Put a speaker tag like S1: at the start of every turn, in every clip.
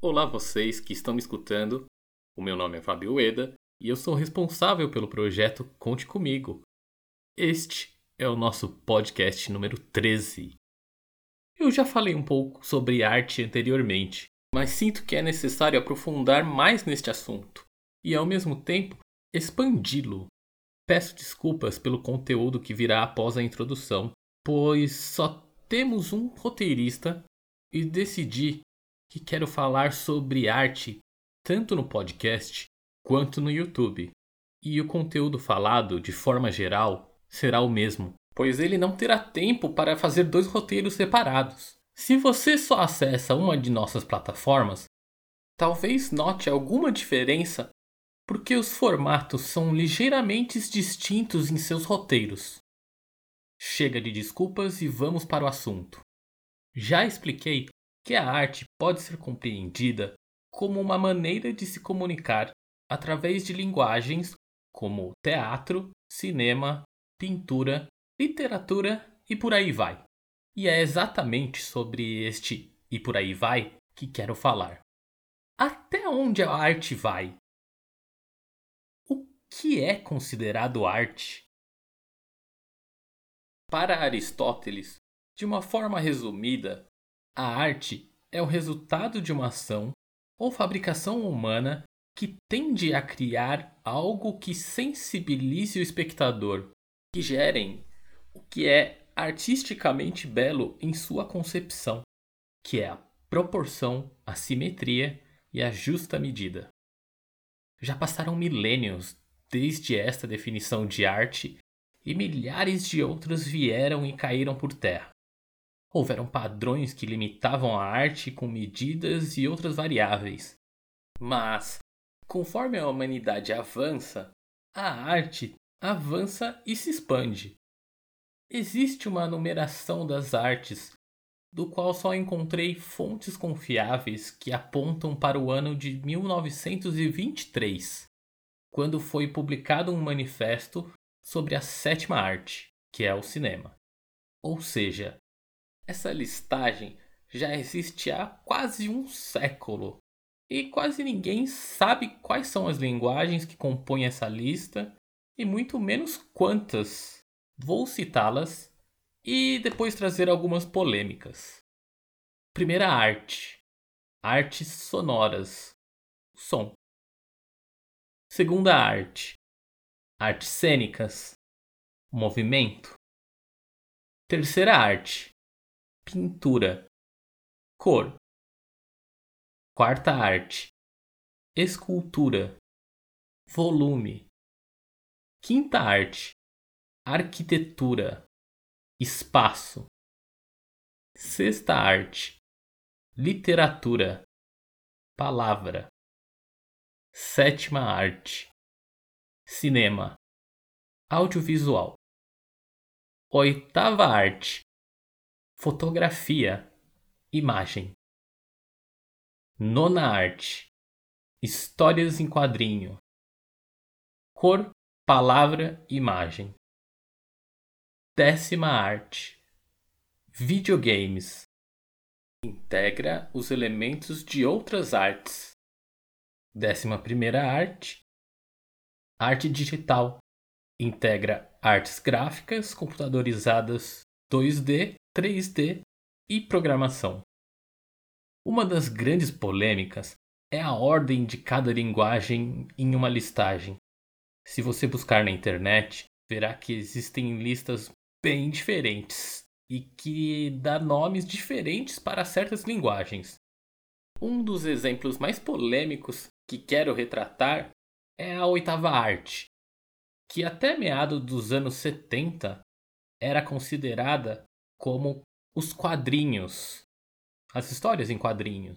S1: Olá vocês que estão me escutando. O meu nome é Fábio Ueda e eu sou responsável pelo projeto Conte Comigo. Este é o nosso podcast número 13. Eu já falei um pouco sobre arte anteriormente, mas sinto que é necessário aprofundar mais neste assunto e, ao mesmo tempo, expandi-lo. Peço desculpas pelo conteúdo que virá após a introdução, pois só temos um roteirista e decidi que quero falar sobre arte tanto no podcast quanto no YouTube. E o conteúdo falado, de forma geral, será o mesmo, pois ele não terá tempo para fazer dois roteiros separados. Se você só acessa uma de nossas plataformas, talvez note alguma diferença porque os formatos são ligeiramente distintos em seus roteiros. Chega de desculpas e vamos para o assunto. Já expliquei que a arte pode ser compreendida como uma maneira de se comunicar através de linguagens como teatro, cinema, pintura, literatura e por aí vai. E é exatamente sobre este e por aí vai que quero falar. Até onde a arte vai? O que é considerado arte? Para Aristóteles, de uma forma resumida, a arte é o resultado de uma ação ou fabricação humana que tende a criar algo que sensibilize o espectador, que gerem o que é artisticamente belo em sua concepção, que é a proporção, a simetria e a justa medida. Já passaram milênios desde esta definição de arte e milhares de outras vieram e caíram por terra. Houveram padrões que limitavam a arte com medidas e outras variáveis. Mas, conforme a humanidade avança, a arte avança e se expande. Existe uma numeração das artes, do qual só encontrei fontes confiáveis que apontam para o ano de 1923, quando foi publicado um manifesto sobre a sétima arte, que é o cinema. Ou seja, essa listagem já existe há quase um século e quase ninguém sabe quais são as linguagens que compõem essa lista e muito menos quantas. Vou citá-las e depois trazer algumas polêmicas. Primeira arte: artes sonoras, som. Segunda arte: artes cênicas, movimento. Terceira arte: pintura, cor. Quarta arte: escultura, volume. Quinta arte: arquitetura, espaço. Sexta arte: literatura, palavra. Sétima arte: cinema, audiovisual. Oitava arte: fotografia, imagem. Nona arte: histórias em quadrinho. Cor, palavra, imagem. Décima arte: videogames. Integra os elementos de outras artes. Décima primeira arte: arte digital. Integra artes gráficas computadorizadas 2D 3D e programação. Uma das grandes polêmicas é a ordem de cada linguagem em uma listagem. Se você buscar na internet, verá que existem listas bem diferentes e que dá nomes diferentes para certas linguagens. Um dos exemplos mais polêmicos que quero retratar é a oitava arte, que até meados dos anos 70 era considerada como os quadrinhos, as histórias em quadrinhos.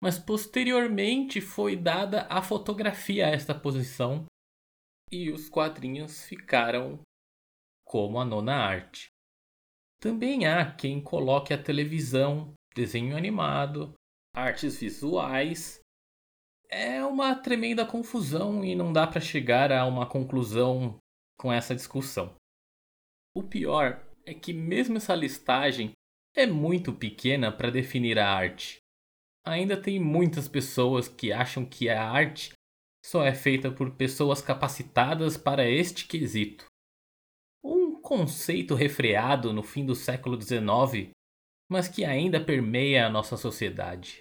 S1: Mas posteriormente foi dada a fotografia a esta posição e os quadrinhos ficaram como a nona arte. Também há quem coloque a televisão, desenho animado, artes visuais. É uma tremenda confusão e não dá para chegar a uma conclusão com essa discussão. O pior é que mesmo essa listagem é muito pequena para definir a arte. Ainda tem muitas pessoas que acham que a arte só é feita por pessoas capacitadas para este quesito. Um conceito refreado no fim do século XIX, mas que ainda permeia a nossa sociedade.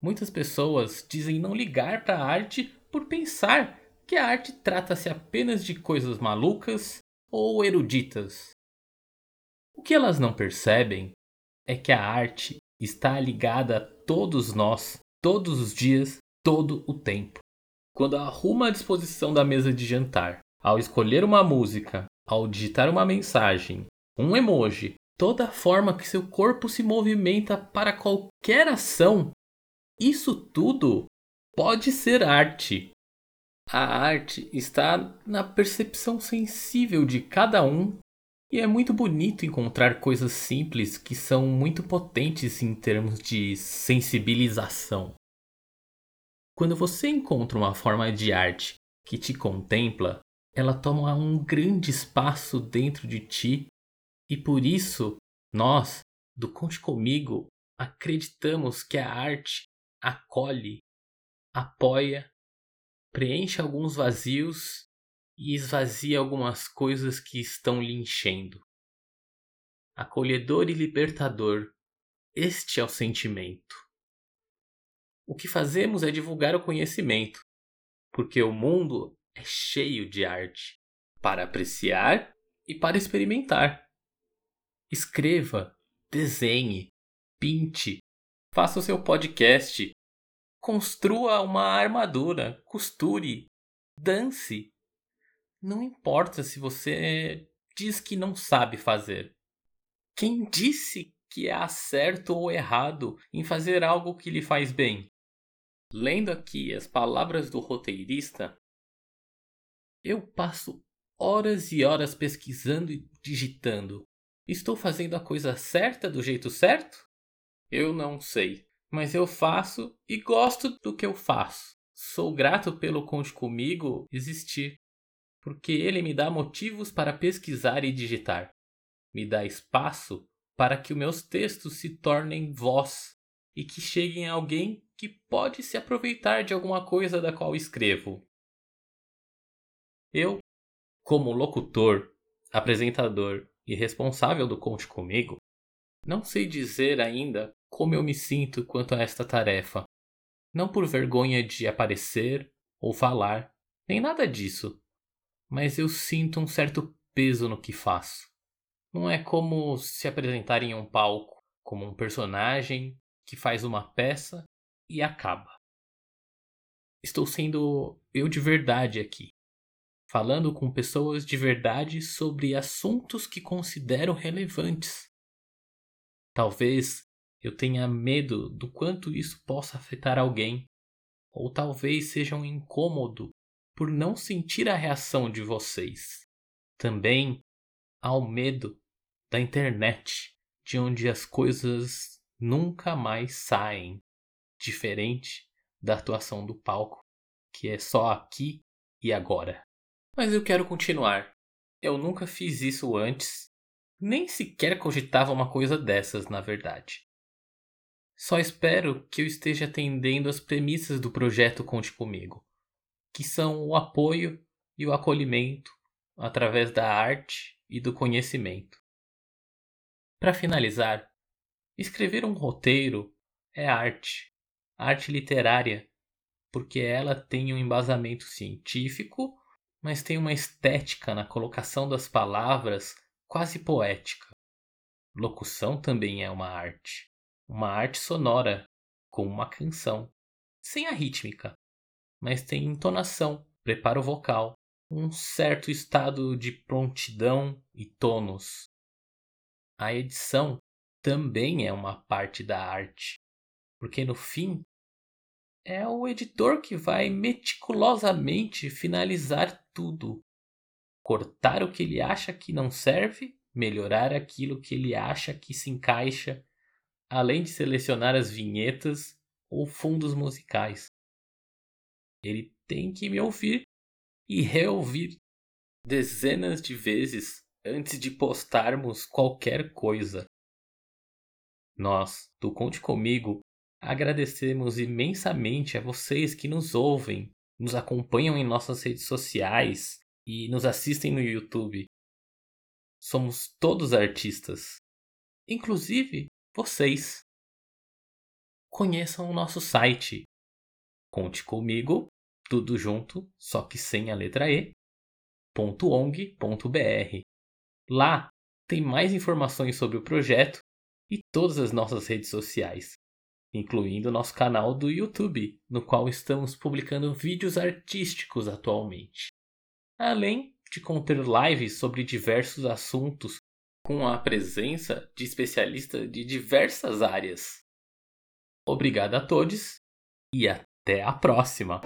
S1: Muitas pessoas dizem não ligar para a arte por pensar que a arte trata-se apenas de coisas malucas ou eruditas. O que elas não percebem é que a arte está ligada a todos nós, todos os dias, todo o tempo. Quando arruma a disposição da mesa de jantar, ao escolher uma música, ao digitar uma mensagem, um emoji, toda a forma que seu corpo se movimenta para qualquer ação, isso tudo pode ser arte. A arte está na percepção sensível de cada um e é muito bonito encontrar coisas simples que são muito potentes em termos de sensibilização. Quando você encontra uma forma de arte que te contempla, ela toma um grande espaço dentro de ti e por isso nós, do Conte Comigo, acreditamos que a arte acolhe, apoia preenche alguns vazios e esvazia algumas coisas que estão lhe enchendo. Acolhedor e libertador, este é o sentimento. O que fazemos é divulgar o conhecimento, porque o mundo é cheio de arte para apreciar e para experimentar. Escreva, desenhe, pinte, faça o seu podcast, Construa uma armadura, costure, dance. Não importa se você diz que não sabe fazer. Quem disse que é certo ou errado em fazer algo que lhe faz bem? Lendo aqui as palavras do roteirista, eu passo horas e horas pesquisando e digitando. Estou fazendo a coisa certa do jeito certo? Eu não sei mas eu faço e gosto do que eu faço. Sou grato pelo Conte Comigo existir, porque ele me dá motivos para pesquisar e digitar. Me dá espaço para que os meus textos se tornem voz e que cheguem a alguém que pode se aproveitar de alguma coisa da qual escrevo. Eu, como locutor, apresentador e responsável do Conte Comigo, não sei dizer ainda como eu me sinto quanto a esta tarefa. Não por vergonha de aparecer ou falar, nem nada disso, mas eu sinto um certo peso no que faço. Não é como se apresentar em um palco, como um personagem que faz uma peça e acaba. Estou sendo eu de verdade aqui, falando com pessoas de verdade sobre assuntos que considero relevantes. Talvez eu tenha medo do quanto isso possa afetar alguém, ou talvez seja um incômodo por não sentir a reação de vocês. Também há o medo da internet, de onde as coisas nunca mais saem, diferente da atuação do palco, que é só aqui e agora. Mas eu quero continuar. Eu nunca fiz isso antes, nem sequer cogitava uma coisa dessas, na verdade. Só espero que eu esteja atendendo as premissas do projeto Conte Comigo, que são o apoio e o acolhimento através da arte e do conhecimento. Para finalizar, escrever um roteiro é arte, arte literária, porque ela tem um embasamento científico, mas tem uma estética na colocação das palavras quase poética. Locução também é uma arte uma arte sonora com uma canção, sem a rítmica, mas tem entonação, preparo vocal, um certo estado de prontidão e tônus. A edição também é uma parte da arte, porque no fim é o editor que vai meticulosamente finalizar tudo, cortar o que ele acha que não serve, melhorar aquilo que ele acha que se encaixa além de selecionar as vinhetas ou fundos musicais. Ele tem que me ouvir e reouvir dezenas de vezes antes de postarmos qualquer coisa. Nós, do Conte Comigo, agradecemos imensamente a vocês que nos ouvem, nos acompanham em nossas redes sociais e nos assistem no YouTube. Somos todos artistas, inclusive vocês. Conheçam o nosso site. Conte comigo, tudo junto, só que sem a letra E. .ong.br. Lá tem mais informações sobre o projeto e todas as nossas redes sociais, incluindo nosso canal do YouTube, no qual estamos publicando vídeos artísticos atualmente. Além de conter lives sobre diversos assuntos com a presença de especialistas de diversas áreas. Obrigado a todos e até a próxima!